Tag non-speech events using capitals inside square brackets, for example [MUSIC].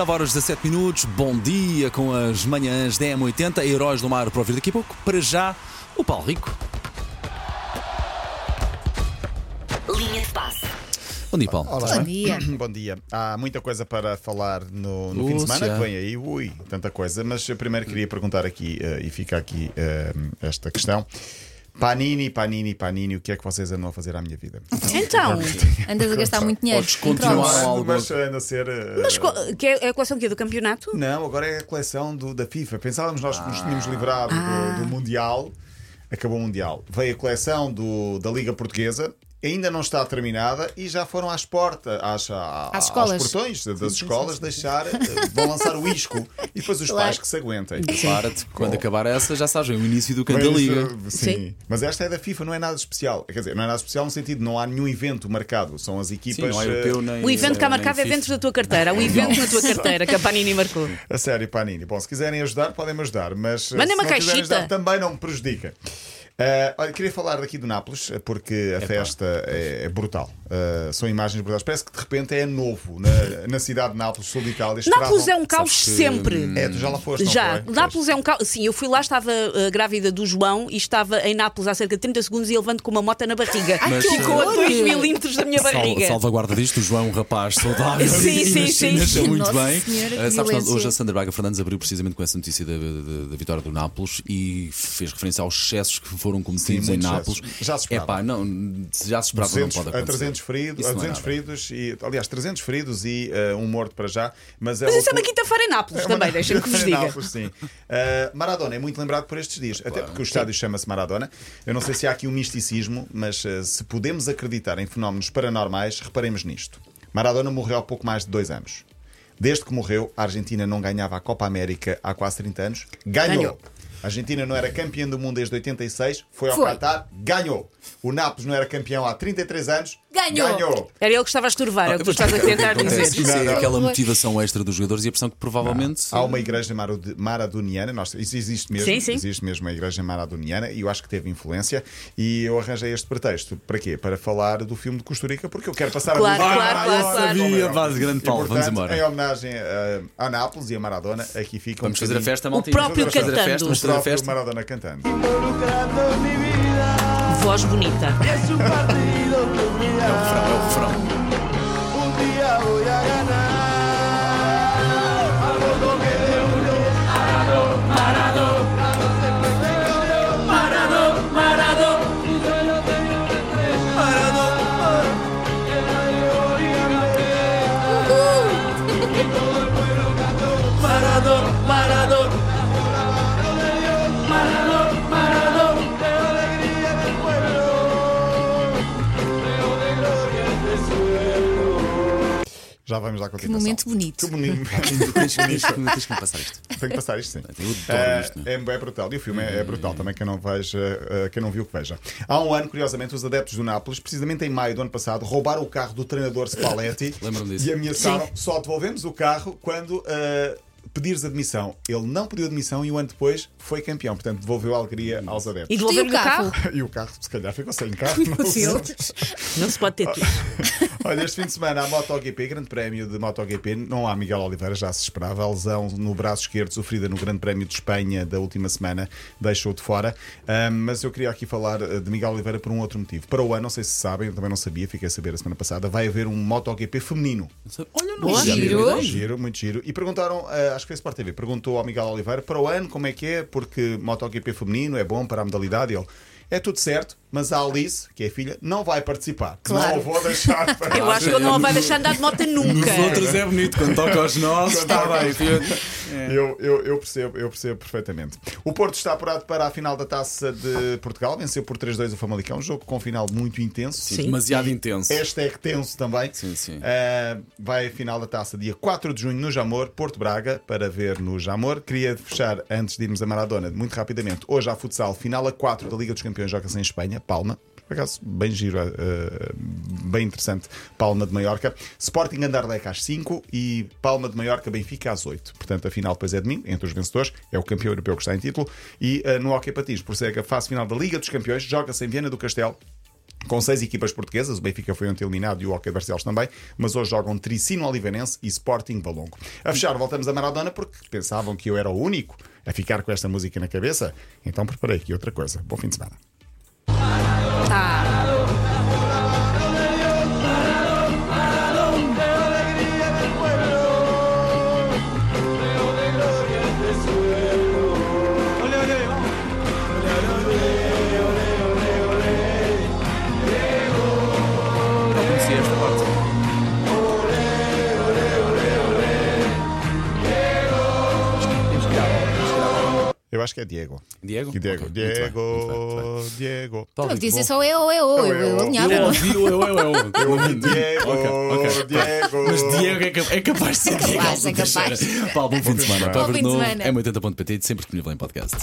9 horas 17 minutos, bom dia com as manhãs da M80, Heróis do Mar para ouvir daqui a pouco. Para já, o Paulo Rico. Linha de passe. Bom dia, Paulo. Olá. Bom dia. [COUGHS] Bom dia. Há muita coisa para falar no, no fim de semana que vem aí. Ui, tanta coisa. Mas eu primeiro queria perguntar aqui, eh, e fica aqui eh, esta questão. Panini, Panini, Panini, o que é que vocês andam a fazer à minha vida? Então, andas a gastar muito dinheiro. Podes continuar. algo- Mas anda a ser. eh, Mas qual- que é, é a coleção que é do campeonato? Não, agora é a coleção do- da FIFA. Pensávamos nós que nos tínhamos Ah. livrado do, do Mundial. Acabou o Mundial. Veio a coleção do- da Liga Portuguesa. Ainda não está terminada e já foram às portas, às, à- Às aos portões das escolas deixar, eh, vão lançar o isco e depois os Claro. pais que se aguentem. Prepara-te, quando acabar essa, já sabes, vem o início do canto Mas, da Liga. eh, Sim. Sim. Mas esta é da FIFA, não é nada especial. Quer dizer, não é nada especial no sentido, não há nenhum evento marcado. São as Sim, equipas. não há eh, europeu nem. O evento cá nem marcado é dentro da tua carteira. O evento na tua carteira que a Panini marcou. A sério, Panini. Bom, se quiserem ajudar, podem-me ajudar, mas eh, Mandem se uma não quiserem caixita. ajudar, também não me prejudica. Eh, olha, queria falar daqui do Nápoles, eh, porque a festa é, é brutal. Eh, são imagens brutais. Parece que de repente é novo na, na cidade de Nápoles, sul de Itália. Nápoles é um caos sempre. É, tu já lá foste, não Já, foi? Nápoles é um caos. Sim, eu fui lá, estava uh, grávida do João e estava em Nápoles há cerca de 30 segundos e ele levando com uma moto na barriga. Mas, Ficou a horror! 2 milímetros da minha Sal- barriga. salvaguarda disto, o João, um rapaz saudável [LAUGHS] Sim, sim, sim. nasceu muito Nossa bem. Senhora, sabes, hoje a Sandra Braga Fernandes abriu precisamente com essa notícia da, da- da vitória do Nápoles e fez referência aos excessos que foram cometidos Sim, em Nápoles. Já se esperava. Epá, não, já se esperava, 200, não pode a acontecer. 300 feridos, a não é 200 nada. feridos e, aliás, 300 feridos e eh, um morto para já. Mas, é Mas isso é uma quinta-feira em Nápoles É uma- também, deixem-me que vos diga. Nápoles, sim. Uh, Maradona é muito lembrado por estes dias, até porque o estádio chama-se Maradona. Eu não sei se há aqui um misticismo, mas uh, se podemos acreditar em fenómenos paranormais, reparemos nisto. Maradona morreu há pouco mais de dois anos. Desde que morreu, a Argentina não ganhava a Copa América há quase 30 anos. Ganhou. Ganhou. A Argentina não era campeã do mundo desde 86, foi ao Foi. Qatar, ganhou. O Nápoles não era campeão há 33 anos, Ganhou. ganhou. Era ele que estava a estorvar, é o que tu estás a tentar dizer. Isso é Não, não. aquela motivação extra dos jogadores e a pressão que provavelmente. Há uma igreja marad- maradoniana, nós, isso existe mesmo, Sim, sim. existe mesmo uma igreja maradoniana e eu acho que teve influência. E eu arranjei este pretexto. Para quê? Para falar do filme de Costa Rica, porque eu quero passar Claro, a música. claro, claro, claro. sabia, Sabia, base grande E, Paulo, vamos embora. Em homenagem a, a Nápoles e a Maradona, aqui fica Vamos um fazer a bocadinho- festa, maltinha. próprio Vamos fazer a festa, cantando. vamos fazer a festa. Maradona cantando. Voz bonita. É o refrão, é o refrão. Já vamos lá Que momento bonito. Que [LAUGHS] bonito. Tens, tens, que- tens que me passar isto. Tenho que passar isto, sim. Eu adoro É, isto. é, é brutal. E o filme é, é brutal também. Quem não, veja, eh, quem não viu, que veja. Há um ano, curiosamente, os adeptos do Nápoles, precisamente em maio do ano passado, roubaram o carro do treinador Spalletti [LAUGHS] Lembro-me disso. e ameaçaram. Só devolvemos o carro quando. eh, pedires admissão. Ele não pediu admissão e um ano depois foi campeão. Portanto, devolveu a alegria aos E adeptos. devolveu-lhe o carro? [LAUGHS] E o carro, se calhar, ficou sem carro. Não. Não se pode ter tudo. Olha, este fim de semana a MotoGP, Grande Prémio de MotoGP, não há Miguel Oliveira, já se esperava. A lesão no braço esquerdo sofrida no Grande Prémio de Espanha da última semana deixou de fora. Ahm, mas eu queria aqui falar eh, de Miguel Oliveira por um outro motivo. Para o ano, não sei se sabem, eu também não sabia, fiquei a saber a semana passada, vai haver um MotoGP feminino. Olha, não Boa. Giro. ideia. Giro, muito giro. E perguntaram, eh, acho que foi a Sport TV, perguntou ao Miguel Oliveira para o ano como é que é, porque MotoGP feminino é bom para a modalidade. E ele, é tudo certo, mas a Alice, que é a filha, não vai participar. Claro. Não a vou deixar para [LAUGHS] Eu acho que ele não a vai deixar andar de moto Nos nunca. outros é bonito, quando toca aos nossos, está bem. filho. Eu, eu, eu percebo, eu percebo perfeitamente. O Porto está apurado para a final da Taça de Portugal, venceu por 3-2 o Famalicão, um jogo com um final muito intenso. Sim. Demasiado intenso. Hashtag tenso também. Sim, sim. Ah, vai a final da taça dia 4 de junho no Jamor, Porto Braga, para ver no Jamor. Queria fechar, antes de irmos a Maradona, muito rapidamente. Hoje há futsal, final a 4 da Liga dos Campeões, joga-se em Espanha, Palma. Por acaso, bem giro, ah, bem interessante. Palma de Maiorca. Sporting Anderlecht às 5 e Palma de Maiorca, Benfica às 8. Portanto, a final depois é domingo, entre os vencedores. É o campeão europeu que está em título. E ah, no Hockey Patins, ser a fase final da Liga dos Campeões, joga-se em Viana do Castelo Com seis equipas portuguesas, o Benfica foi ontem eliminado e o Hockey Barcelos também, mas hoje jogam Tricino Oliveirense e Sporting Valongo. A fechar, voltamos a Maradona porque pensavam que eu era o único a ficar com esta música na cabeça, então preparei aqui outra coisa. Bom fim de semana. 啊 Eu acho que é Diego. Diego? Diego, Ok, muito bem, Diego, muito bem. Diego. Tá Eu ouvido, disse só eu, eu, eu, eu, eu alinhava. Eu ouvi, eu, eu, eu, eu. Eu ouvi Diego. Diego. Mas Diego é, é capaz de ser Diego. capaz, é capaz. Paulo, bom fim de semana. Bom fim de semana. é 80.pt, sempre disponível em podcast.